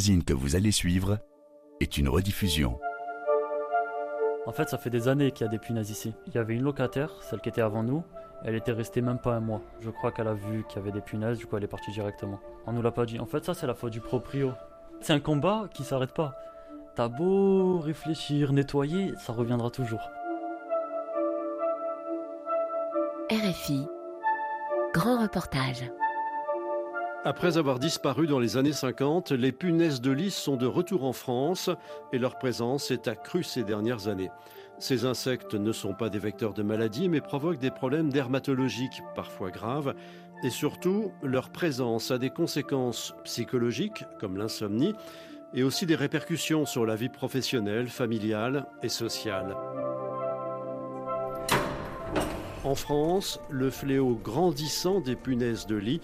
magazine que vous allez suivre est une rediffusion. En fait, ça fait des années qu'il y a des punaises ici. Il y avait une locataire, celle qui était avant nous. Elle était restée même pas un mois. Je crois qu'elle a vu qu'il y avait des punaises, du coup elle est partie directement. On nous l'a pas dit. En fait, ça c'est la faute du proprio. C'est un combat qui s'arrête pas. T'as beau réfléchir, nettoyer, ça reviendra toujours. RFI. Grand reportage. Après avoir disparu dans les années 50, les punaises de lit sont de retour en France et leur présence est accrue ces dernières années. Ces insectes ne sont pas des vecteurs de maladies mais provoquent des problèmes dermatologiques parfois graves et surtout leur présence a des conséquences psychologiques comme l'insomnie et aussi des répercussions sur la vie professionnelle, familiale et sociale. En France, le fléau grandissant des punaises de lit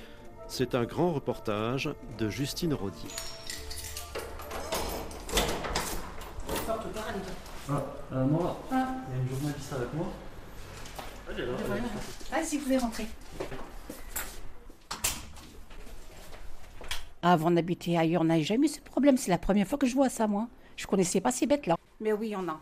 c'est un grand reportage de Justine Rodier. Ah, euh, moi, il y a une journaliste avec moi. Ah, si vous voulez rentrer. Avant d'habiter ailleurs, on n'a jamais eu ce problème. C'est la première fois que je vois ça, moi. Je connaissais pas ces bêtes-là. Mais oui, il y en a.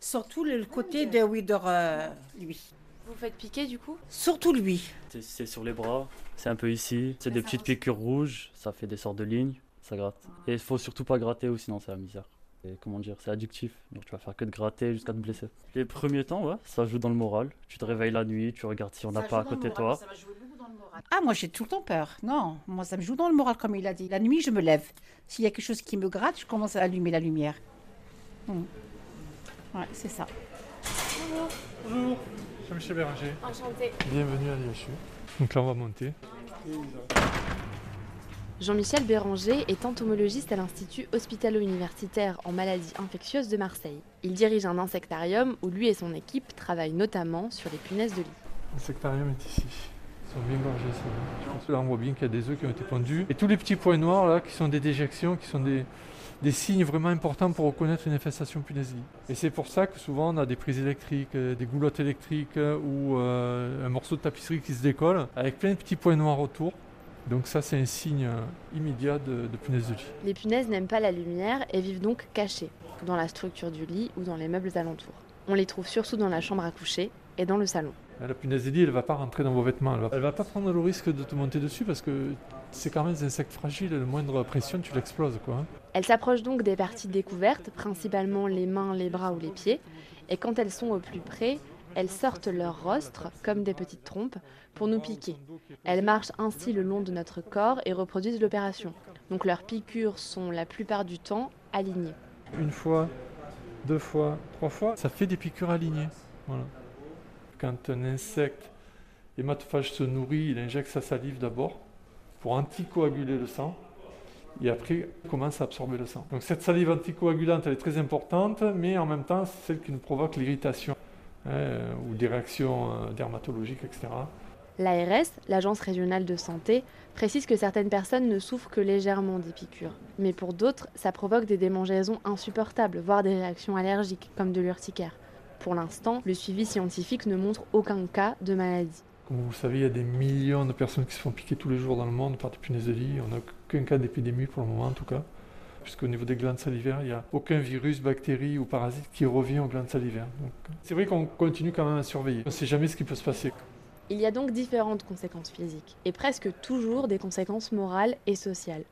Surtout le côté de Wider, euh, lui. Vous faites piquer du coup Surtout lui. C'est- sur les bras, c'est un peu ici. C'est des petites piqûres rouges, ça fait des sortes de lignes, ça gratte. Et il faut surtout pas gratter ou sinon c'est la misère. Et comment dire, c'est addictif. Donc tu vas faire que de gratter jusqu'à te blesser. Les premiers temps, ouais, ça joue dans le moral. Tu te réveilles la nuit, tu regardes si on n'a pas à côté de toi. Ah, moi, j'ai tout le temps peur. Non, moi, ça me joue dans le moral, comme il a dit. La nuit, je me lève. S'il y a quelque chose qui me gratte, je commence à allumer la lumière. Hmm. Ouais, c'est ça. Bonjour, Jean-Michel Béranger. Enchanté. Bienvenue à l'IHU. Donc là, on va monter. Jean-Michel Béranger est entomologiste à l'Institut hospitalo-universitaire en maladies infectieuses de Marseille. Il dirige un insectarium où lui et son équipe travaillent notamment sur les punaises de lit. Le sectarium est ici. Sont bien là, on voit bien qu'il y a des œufs qui ont été pondus. Et tous les petits points noirs, là, qui sont des déjections, qui sont des, des signes vraiment importants pour reconnaître une infestation punaise. Et c'est pour ça que souvent, on a des prises électriques, euh, des goulottes électriques euh, ou euh, un morceau de tapisserie qui se décolle, avec plein de petits points noirs autour. Donc ça, c'est un signe immédiat de, de punaise de lit. Les punaises n'aiment pas la lumière et vivent donc cachées, dans la structure du lit ou dans les meubles alentours. On les trouve surtout dans la chambre à coucher et dans le salon. La punaise de lit, elle ne va pas rentrer dans vos vêtements. Elle va, elle va pas prendre le risque de te monter dessus parce que c'est quand même des insectes fragiles. La moindre pression, tu l'exploses. quoi. hein. Elles s'approchent donc des parties découvertes, principalement les mains, les bras ou les pieds, et quand elles sont au plus près, elles sortent leur rostre, comme des petites trompes, pour nous piquer. Elles marchent ainsi le long de notre corps et reproduisent l'opération. Donc leurs piqûres sont la plupart du temps alignées. Une fois, deux fois, trois fois, ça fait des piqûres alignées. Voilà. Quand un insecte hématophage se nourrit, il injecte sa salive d'abord pour anticoaguler le sang. Et après, commence à absorber le sang. Donc cette salive anticoagulante, elle est très importante, mais en même temps, c'est celle qui nous provoque l'irritation hein, euh, ou des réactions euh, dermatologiques, etc. L'ARS, l'Agence régionale de santé, précise que certaines personnes ne souffrent que légèrement des piqûres. Mais pour d'autres, ça provoque des démangeaisons insupportables, voire des réactions allergiques, comme de l'urticaire. Pour l'instant, le suivi scientifique ne montre aucun cas de maladie. Comme vous le savez, il y a des millions de personnes qui se font piquer tous les jours dans le monde par des punaises de lit. On n'a aucun cas d'épidémie pour le moment, en tout cas. Puisqu'au niveau des glandes salivaires, il n'y a aucun virus, bactérie ou parasite qui revient aux glandes salivaires. C'est vrai qu'on continue quand même à surveiller. On ne sait jamais ce qui peut se passer. Il y a donc différentes conséquences physiques, et presque toujours des conséquences morales et sociales.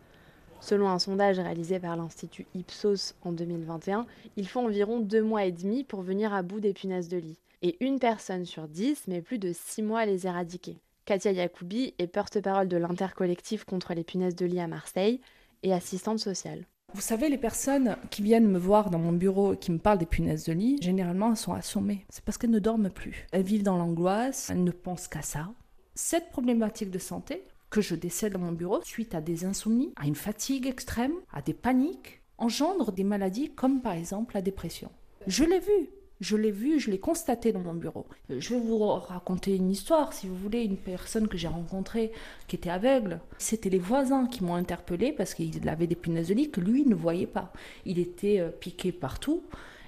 Selon un sondage réalisé par l'Institut Ipsos en 2021, il faut environ deux mois et demi pour venir à bout des punaises de lit. Et une personne sur dix met plus de six mois à les éradiquer. Katia Yacoubi est porte-parole de l'intercollectif contre les punaises de lit à Marseille et assistante sociale. Vous savez, les personnes qui viennent me voir dans mon bureau et qui me parlent des punaises de lit, généralement, elles sont assommées. C'est parce qu'elles ne dorment plus. Elles vivent dans l'angoisse, elles ne pensent qu'à ça. Cette problématique de santé que je décède dans mon bureau, suite à des insomnies, à une fatigue extrême, à des paniques, engendre des maladies comme par exemple la dépression. Je l'ai vu. Je l'ai vu, je l'ai constaté dans mon bureau. Je vais vous raconter une histoire, si vous voulez, une personne que j'ai rencontrée qui était aveugle. C'était les voisins qui m'ont interpellé parce qu'il avait des punaises de que lui ne voyait pas. Il était euh, piqué partout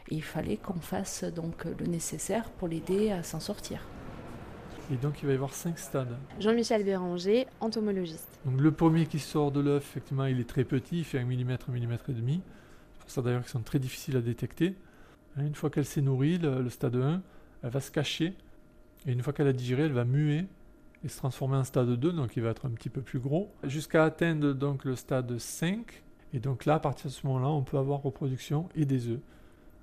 et il fallait qu'on fasse donc le nécessaire pour l'aider à s'en sortir. Et donc il va y avoir cinq stades. Jean-Michel Béranger, entomologiste. Donc le premier qui sort de l'œuf, effectivement, il est très petit, il fait 1 mm, 1 mm et demi. C'est pour ça d'ailleurs qu'ils sont très difficiles à détecter. Une fois qu'elle s'est nourrie, le, le stade 1, elle va se cacher. Et une fois qu'elle a digéré, elle va muer et se transformer en stade 2, donc il va être un petit peu plus gros, jusqu'à atteindre donc le stade 5. Et donc là, à partir de ce moment-là, on peut avoir reproduction et des œufs,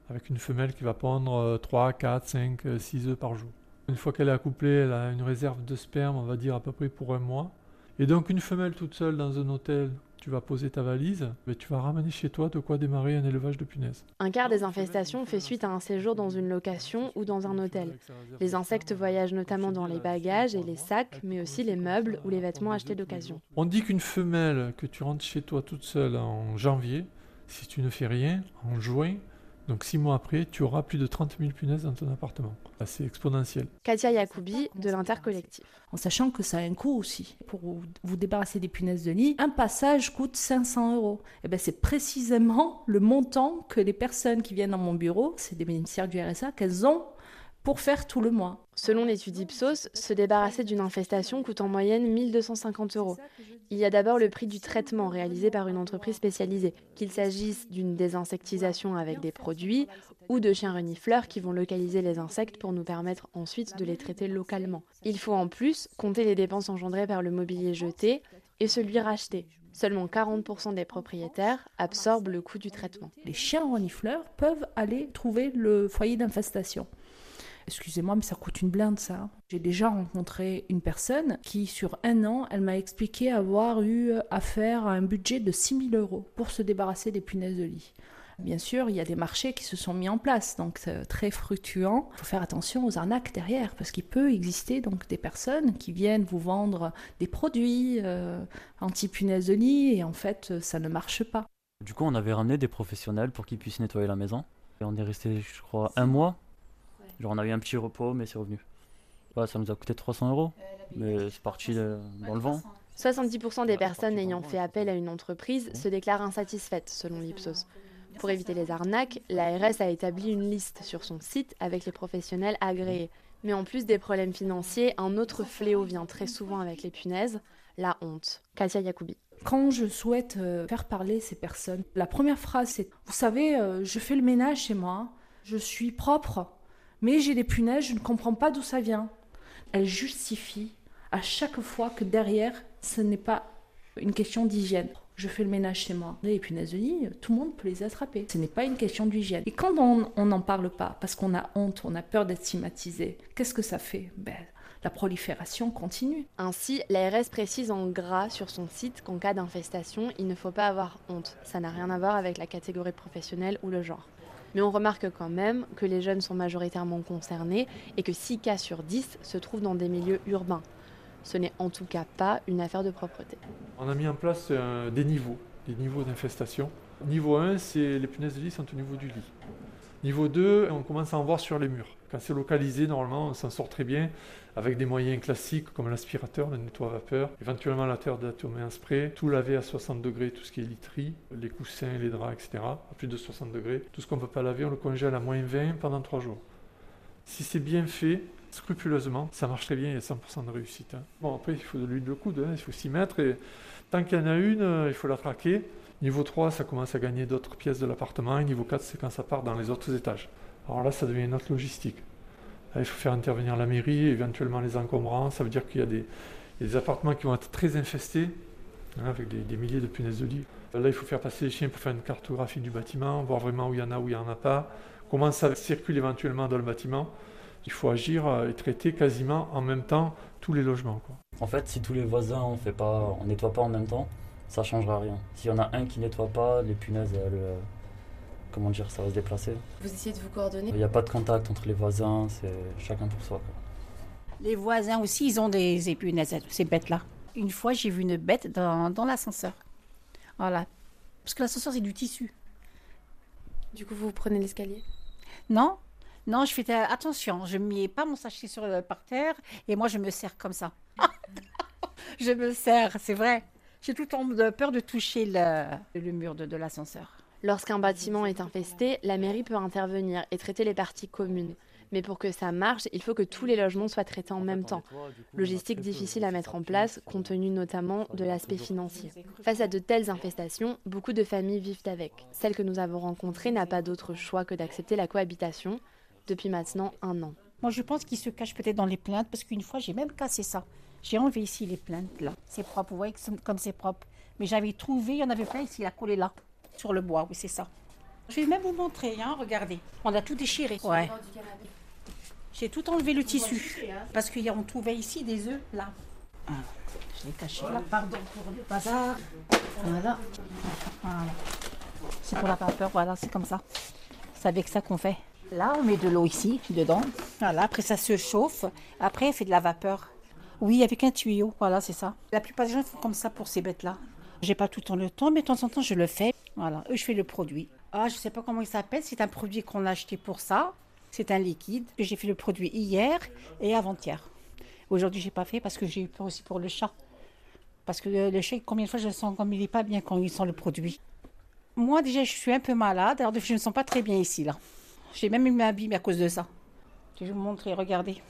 avec une femelle qui va pondre 3, 4, 5, 6 œufs par jour. Une fois qu'elle est accouplée, elle a une réserve de sperme, on va dire à peu près pour un mois. Et donc une femelle toute seule dans un hôtel, tu vas poser ta valise, mais tu vas ramener chez toi de quoi démarrer un élevage de punaises. Un quart des infestations fait suite à un séjour dans une location ou dans un hôtel. Les insectes voyagent notamment dans les bagages et les sacs, mais aussi les meubles ou les vêtements achetés d'occasion. On dit qu'une femelle que tu rentres chez toi toute seule en janvier, si tu ne fais rien, en juin, donc six mois après, tu auras plus de 30 000 punaises dans ton appartement. C'est exponentiel. Katia Yacoubi de l'Intercollectif. En sachant que ça a un coût aussi. Pour vous débarrasser des punaises de lit, un passage coûte 500 euros. Et ben c'est précisément le montant que les personnes qui viennent dans mon bureau, c'est des bénéficiaires du RSA, qu'elles ont pour faire tout le mois. Selon l'étude Ipsos, se débarrasser d'une infestation coûte en moyenne 1250 euros. Il y a d'abord le prix du traitement réalisé par une entreprise spécialisée, qu'il s'agisse d'une désinsectisation avec des produits ou de chiens renifleurs qui vont localiser les insectes pour nous permettre ensuite de les traiter localement. Il faut en plus compter les dépenses engendrées par le mobilier jeté et celui racheté. Seulement 40% des propriétaires absorbent le coût du traitement. Les chiens renifleurs peuvent aller trouver le foyer d'infestation. Excusez-moi, mais ça coûte une blinde, ça. J'ai déjà rencontré une personne qui, sur un an, elle m'a expliqué avoir eu affaire à un budget de 6 000 euros pour se débarrasser des punaises de lit. Bien sûr, il y a des marchés qui se sont mis en place, donc c'est très fructuant. Il faut faire attention aux arnaques derrière, parce qu'il peut exister donc des personnes qui viennent vous vendre des produits euh, anti-punaises de lit, et en fait, ça ne marche pas. Du coup, on avait ramené des professionnels pour qu'ils puissent nettoyer la maison. Et on est resté, je crois, un mois Genre on a eu un petit repos, mais c'est revenu. ça nous a coûté 300 euros, mais c'est parti euh, dans le vent. 70% des personnes ayant fait appel à une entreprise se déclarent insatisfaites, selon l'Ipsos. Pour éviter les arnaques, l'ARS a établi une liste sur son site avec les professionnels agréés. Mais en plus des problèmes financiers, un autre fléau vient très souvent avec les punaises, la honte. Katia Yacoubi. Quand je souhaite euh, faire parler ces personnes, la première phrase c'est Vous savez, euh, je fais le ménage chez moi, je suis propre, mais j'ai des punaises, je ne comprends pas d'où ça vient. Elle justifie à chaque fois que derrière, ce n'est pas une question d'hygiène. Je fais le ménage chez moi. Les punaises de lit, tout le monde peut les attraper. Ce n'est pas une question d'hygiène. Et quand on n'en parle pas, parce qu'on a honte, on a peur d'être stigmatisé, qu'est-ce que ça fait? Ben, La prolifération continue. Ainsi, l'ARS précise en gras sur son site qu'en cas d'infestation, il ne faut pas avoir honte. Ça n'a rien à voir avec la catégorie professionnelle ou le genre. Mais on remarque quand même que les jeunes sont majoritairement concernés et que 6 cas sur 10 se trouvent dans des milieux urbains. Ce n'est en tout cas pas une affaire de propreté. On a mis en place euh, des niveaux, des niveaux d'infestation. Niveau 1, c'est les punaises de lit sont au niveau du lit. Niveau 2, on commence à en voir sur les murs. Quand c'est localisé, normalement, on s'en sort très bien avec des moyens classiques comme l'aspirateur, le nettoie vapeur, éventuellement la terre d'atomer en spray, tout laver à 60 degrés, tout ce qui est literie, les coussins, les draps, etc. à plus de 60 degrés. Tout ce qu'on ne peut pas laver, on le congèle à moins 20 pendant 3 jours. Si c'est bien fait, scrupuleusement, ça marche très bien, il y a 100% de réussite. Hein. Bon, après, il faut de l'huile de coude, hein, il faut s'y mettre, et tant qu'il y en a une, euh, il faut la traquer. Niveau 3, ça commence à gagner d'autres pièces de l'appartement, et niveau 4, c'est quand ça part dans les autres étages. Alors là, ça devient une autre logistique il faut faire intervenir la mairie, éventuellement les encombrants. Ça veut dire qu'il y a des, appartements qui vont être très infestés, hein, avec des, milliers de punaises de lit. Là, il faut faire passer les chiens pour faire une cartographie du bâtiment, voir vraiment où il y en a, où il n'y en a pas, comment ça circule éventuellement dans le bâtiment. Il faut agir euh, et traiter quasiment en même temps tous les logements. En fait, si tous les voisins on fait pas, nettoie pas en même temps, ça changera rien. S'il y en a un qui nettoie pas, les punaises, elles, euh, comment dire, ça va se déplacer. Vous essayez de vous coordonner Il n'y a pas de contact entre les voisins, c'est chacun pour soi. Les voisins aussi, ils ont des épunaises, ces bêtes-là. Une fois, j'ai vu une bête dans, dans l'ascenseur. Voilà. Parce que l'ascenseur, c'est du tissu. Du coup, vous prenez l'escalier? Non. Non, je fais attention. Je ne mets pas mon sachet sur, le, par terre et moi, je me sers comme ça. je me sers, c'est vrai. J'ai tout le temps peur de toucher le, le mur de, de l'ascenseur. Lorsqu'un bâtiment est infesté, la mairie peut intervenir et traiter les parties communes. Mais pour que ça marche, il faut que tous les logements soient traités en même temps. Logistique difficile à mettre en place, compte tenu notamment de l'aspect financier. Face à de telles infestations, beaucoup de familles vivent avec. Celle que nous avons rencontrée n'a pas d'autre choix que d'accepter la cohabitation depuis maintenant un an. Moi, je pense qu'il se cache peut-être dans les plaintes parce qu'une fois, j'ai même cassé ça. J'ai enlevé ici les plaintes là. C'est propre, vous voyez comme c'est propre. Mais j'avais trouvé, il y en avait plein ici, il a collé là, sur le bois, oui, c'est ça. Je vais même vous montrer, hein, regardez. On a tout déchiré. Ouais. J'ai tout enlevé le tissu. Parce qu'on trouvait ici des œufs là. Ah, je l'ai caché là. Pardon pour le bazar. Voilà. voilà. C'est pour la vapeur, voilà, c'est comme ça. C'est avec ça qu'on fait. Là, on met de l'eau ici, dedans. Voilà, après ça se chauffe. Après, on fait de la vapeur. Oui, avec un tuyau, voilà, c'est ça. La plupart des gens font comme ça pour ces bêtes-là. J'ai pas tout le temps le temps, mais de temps en temps, je le fais. Voilà, je fais le produit. Ah, je sais pas comment il s'appelle. C'est un produit qu'on a acheté pour ça. C'est un liquide. J'ai fait le produit hier et avant-hier. Aujourd'hui, j'ai pas fait parce que j'ai eu peur aussi pour le chat. Parce que le chat, combien de fois je le sens comme il est pas bien quand il sent le produit. Moi, déjà, je suis un peu malade. Alors, je ne me sens pas très bien ici, là. J'ai même eu ma bille à cause de ça. Je vais vous montrer, regardez.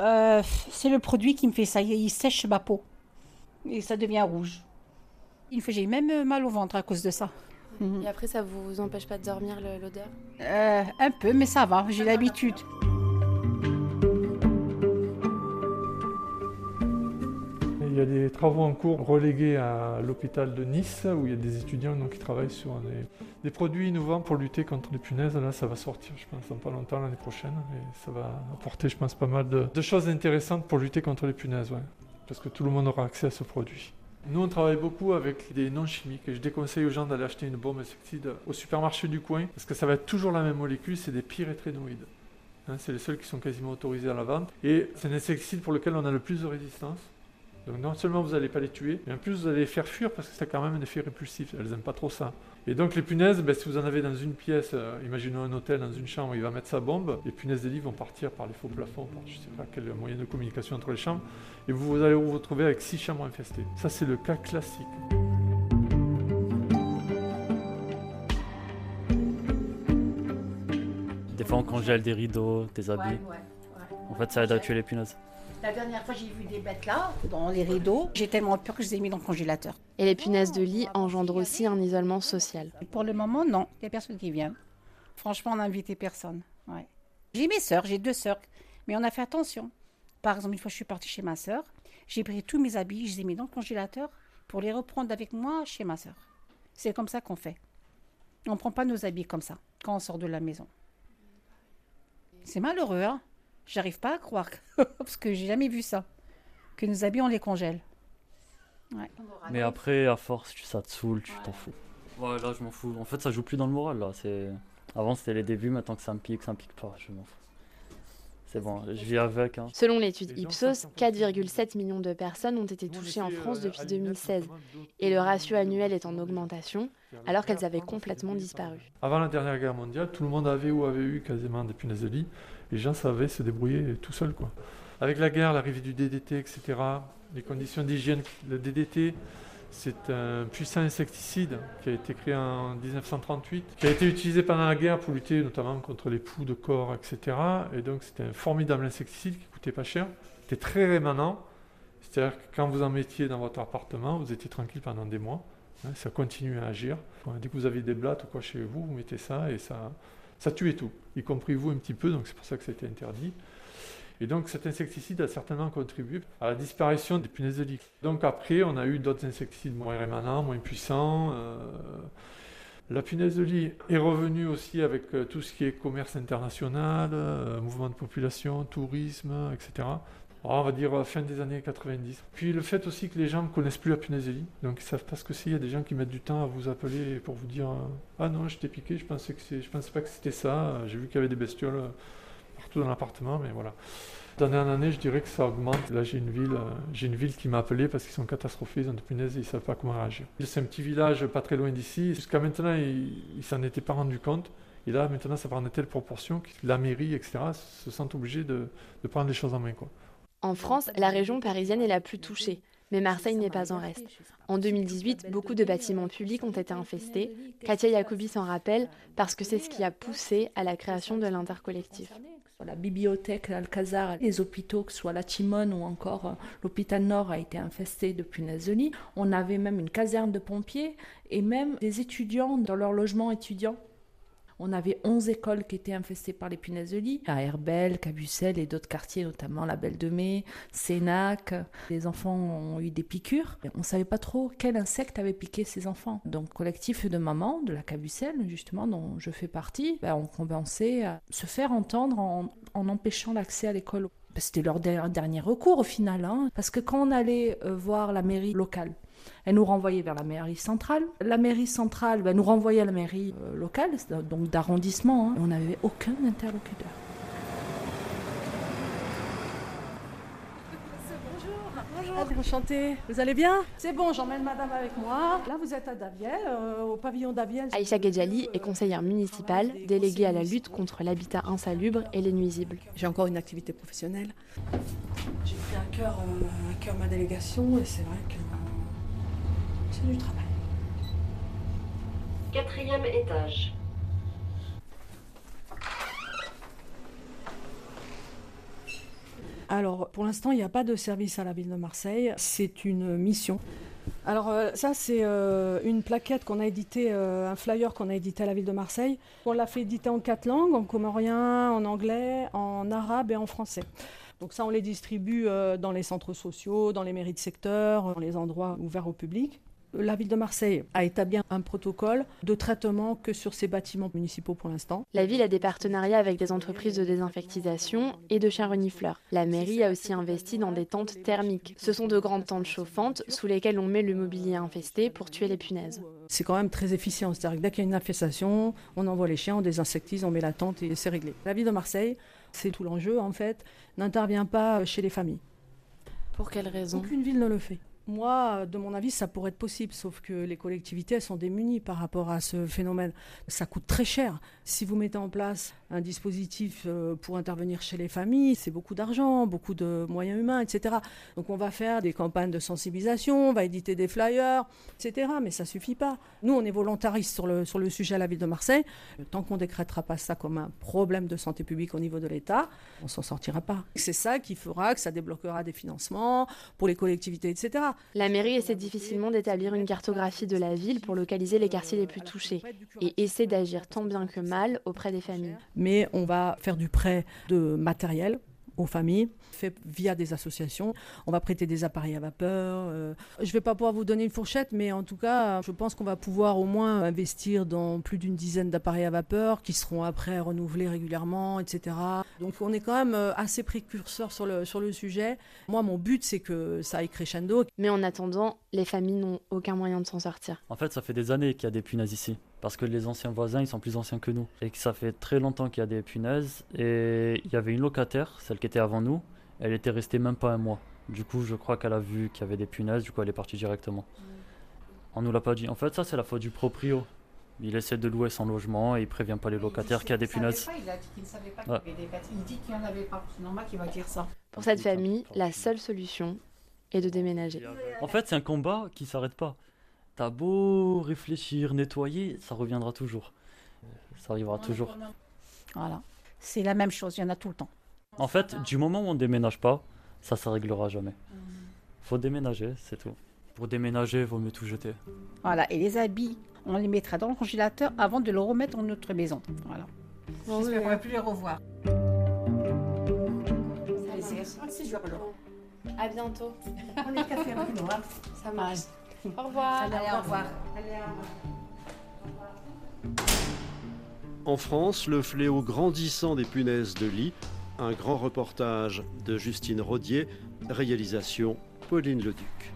Euh, c'est le produit qui me fait ça. Il sèche ma peau. Et ça devient rouge. Une fois, j'ai même mal au ventre à cause de ça. Mhm. Et après, ça vous empêche pas de dormir l'odeur? Euh, Un peu, mais ça va, j'ai l'habitude. Il y a des travaux en cours relégués à l'hôpital de Nice où il y a des étudiants donc, qui travaillent sur des, produits innovants pour lutter contre les punaises. Là, ça va sortir, je pense, dans pas longtemps l'année prochaine. Et ça va apporter, je pense, pas mal de, choses intéressantes pour lutter contre les punaises. Parce que tout le monde aura accès à ce produit. Nous, on travaille beaucoup avec des non chimiques et je déconseille aux gens d'aller acheter une bombe insecticide au supermarché du coin parce que ça va être toujours la même molécule, c'est des pyrétrénoïdes. Hein, c'est les seuls qui sont quasiment autorisés à la vente et c'est un insecticide pour lequel on a le plus de résistance. Donc non seulement vous n'allez pas les tuer, mais en plus vous allez les faire fuir parce que ça a quand même un effet répulsif. Elles n'aiment pas trop ça. Et donc les punaises, ben, si vous en avez dans une pièce, euh, imaginons un hôtel dans une chambre, il va mettre sa bombe, les punaises de lit vont partir par les faux plafonds, par je ne sais pas quel moyen de communication entre les chambres, et vous, allez vous retrouver avec six chambres infestées. Ça c'est le cas classique. Des fois on congèle des rideaux, des habits. En fait ça aide à tuer les punaises. La dernière fois, j'ai vu des bêtes là, dans les rideaux. J'ai tellement peur que je les ai mis dans le congélateur. Et les punaises de lit engendrent aussi un isolement social. Pour le moment, non. Il n'y a personne qui vient. Franchement, on n'a invité personne. Ouais. J'ai mes sœurs, j'ai deux sœurs. Mais on a fait attention. Par exemple, une fois, je suis partie chez ma sœur. J'ai pris tous mes habits, je les ai mis dans le congélateur pour les reprendre avec moi chez ma sœur. C'est comme ça qu'on fait. On ne prend pas nos habits comme ça quand on sort de la maison. C'est malheureux, hein J'arrive pas à croire, parce que j'ai jamais vu ça, que nos habits on les congèle. Mais après, à force, ça te saoule, tu t'en fous. Ouais, là, je m'en fous. En fait, ça joue plus dans le moral, là. C'est... Avant, c'était les débuts, maintenant que ça me pique, ça me pique pas, je m'en fous. C'est bon, je vis avec. Hein. Selon l'étude Ipsos, 4,7 millions de personnes ont été touchées en France depuis 2016 et le ratio annuel est en augmentation alors qu'elles avaient complètement disparu. Avant la dernière guerre mondiale, tout le monde avait ou avait eu quasiment des punaises de lit les gens savaient se débrouiller tout seuls. Avec la guerre, l'arrivée du DDT, etc., les conditions d'hygiène, le DDT, c'est un puissant insecticide qui a été créé en 1938, qui a été utilisé pendant la guerre pour lutter notamment contre les poux de corps, etc. Et donc c'était un formidable insecticide qui coûtait pas cher, était très rémanent. C'est-à-dire que quand vous en mettiez dans votre appartement, vous étiez tranquille pendant des mois. Hein, ça continue à agir. Dès que vous avez des blattes ou quoi chez vous, vous mettez ça et ça, ça tuait tout, y compris vous un petit peu, donc c'est pour ça que ça a été interdit. Et donc cet insecticide a certainement contribué à la disparition des punaises de lit. Donc après, on a eu d'autres insecticides moins rémanents, moins puissants. Euh, la punaise de lit est revenue aussi avec euh, tout ce qui est commerce international, euh, mouvement de population, tourisme, etc. Ah, on va dire euh, fin des années 90. Puis le fait aussi que les gens ne connaissent plus la punaise donc ils savent pas ce que c'est. Il y a des gens qui mettent du temps à vous appeler pour vous dire euh, ah non, je t'ai piqué, je pensais que je pensais pas que c'était ça. J'ai vu qu'il y avait des bestioles euh, partout dans l'appartement, mais voilà. D'année en année, je dirais que ça augmente. Là, j'ai une ville, j'ai une ville qui m'a appelé parce qu'ils sont catastrophés, ils ont des punaises et ils savent pas comment réagir. C'est un petit village pas très loin d'ici. Jusqu'à maintenant, ils, ne s'en étaient pas rendu compte. Et là, maintenant, ça prend de telle proportion que la mairie, etc., se sentent obligés de, de prendre les choses en main. Quoi. En France, la région parisienne est la plus touchée, Mais Marseille n'est pas en reste. En 2018, beaucoup de bâtiments publics ont été infestés. Katia Yacoubi s'en rappelle parce que c'est ce qui a poussé à la création de l'intercollectif. La bibliothèque, l'Alcazar, les hôpitaux, que ce soit la Timone ou encore euh, l'hôpital Nord, a été infesté de punaises. On avait même une caserne de pompiers et même des étudiants dans leur logement étudiant on avait 11 écoles qui étaient infestées par les punaises de lit, à Herbel, Cabucel et d'autres quartiers, notamment la Belle de Mai, Sénac. Les enfants ont eu des piqûres. On ne savait pas trop quel insecte avait piqué ces enfants. Donc, collectif de mamans de la Cabucel, justement, dont je fais partie, ben, on commençait à se faire entendre en, empêchant l'accès à l'école. C'était leur dernier recours au final, hein. parce que quand on allait euh, voir la mairie locale, elle nous renvoyait vers la mairie centrale. La mairie centrale ben, nous renvoyait à la mairie euh, locale, donc d'arrondissement. Hein. On n'avait aucun interlocuteur. Bonjour. Enchantée. Vous allez bien? C'est bon, j'emmène madame avec moi. Là, vous êtes à Daviel, euh, au pavillon Daviel. Aïcha Gedjali est conseillère municipale, déléguée à la lutte contre l'habitat insalubre et les nuisibles. J'ai encore une activité professionnelle. J'ai pris à cœur, euh, à cœur ma délégation et c'est vrai que du travail. Quatrième étage. Alors, pour l'instant, il n'y a pas de service à la ville de Marseille. C'est une mission. Alors euh, ça, c'est euh, une plaquette qu'on a édité, euh, un flyer qu'on a édité à la ville de Marseille. On l'a fait éditer en quatre langues, en comorien, en anglais, en arabe et en français. Donc ça, on les distribue dans les centres sociaux, dans les mairies de secteur, dans les endroits ouverts au public. La ville de Marseille a établi un protocole de traitement que sur ces bâtiments municipaux pour l'instant. La ville a des partenariats avec des entreprises de désinfectisation et de chiens renifleurs. La mairie a aussi investi dans des tentes thermiques. Ce sont de grandes tentes chauffantes sous lesquelles on met le mobilier infesté pour tuer les punaises. C'est quand même très efficient. C'est-à-dire que dès qu'il y a une infestation, on envoie les chiens, on désinsectise, on met la tente et c'est réglé. La ville de Marseille, c'est tout l'enjeu en fait, n'intervient pas chez les familles. Pour quelle raison? Aucune ville ne le fait. Moi, de mon avis, ça pourrait être possible, sauf que les collectivités, sont démunies par rapport à ce phénomène. Ça coûte très cher. Si vous mettez en place un dispositif euh, pour intervenir chez les familles, c'est beaucoup d'argent, beaucoup de moyens humains, etc. Donc on va faire des campagnes de sensibilisation, on va éditer des flyers, etc. Mais ça suffit pas. Nous, on est volontaristes sur le, sur le sujet à la ville de Marseille. Tant qu'on décrétera pas ça comme un problème de santé publique au niveau de l'État, on s'en sortira pas. C'est ça qui fera que ça débloquera des financements pour les collectivités, etc. La mairie essaie difficilement d'établir une cartographie de la ville pour localiser les quartiers les plus touchés et essaie d'agir tant bien que mal auprès des familles. Mais on va faire du prêt de matériel aux familles, fait via des associations. On va prêter des appareils à vapeur. Euh, je ne vais pas pouvoir vous donner une fourchette, mais en tout cas, je pense qu'on va pouvoir au moins investir dans plus d'une dizaine d'appareils à vapeur qui seront après renouvelés régulièrement, etc. Donc on est quand même euh, assez précurseur sur le, sur le sujet. Moi, mon but, c'est que ça aille crescendo. Mais en attendant, les familles n'ont aucun moyen de s'en sortir. En fait, ça fait des années qu'il y a des punaises ici parce que les anciens voisins ils sont plus anciens que nous et que ça fait très longtemps qu'il y a des punaises et il y avait une locataire, celle qui était avant nous, elle était restée même pas un mois. Du coup, je crois qu'elle a vu qu'il y avait des punaises, du coup elle est partie directement. On nous l'a pas dit. En fait, ça c'est la faute du proprio. Il essaie de louer son logement et il prévient pas les locataires qu'il y a des punaises. il a dit qu'il ne savait pas qu'il y avait des Il dit qu'il n'y en avait pas. C'est normal qu'il va dire ça. Pour cette famille, la seule solution est de déménager. En fait, c'est un combat qui s'arrête pas. T'as beau réfléchir, nettoyer, ça reviendra toujours. Ça arrivera toujours. Voilà. C'est la même chose, il y en a tout le temps. En fait, du moment où on déménage pas, ça ne réglera jamais. Faut déménager, c'est tout. Pour déménager, il vaut mieux tout jeter. Voilà, et les habits, on les mettra dans le congélateur avant de le remettre dans notre maison. Voilà. Bon, J'espère qu'on ne va plus les revoir. C'est jour À bientôt. On est café avec Hein. Ça marche. Au revoir. Allez, au revoir. En France, le fléau grandissant des punaises de lit, un grand reportage de Justine Rodier, réalisation Pauline Leduc.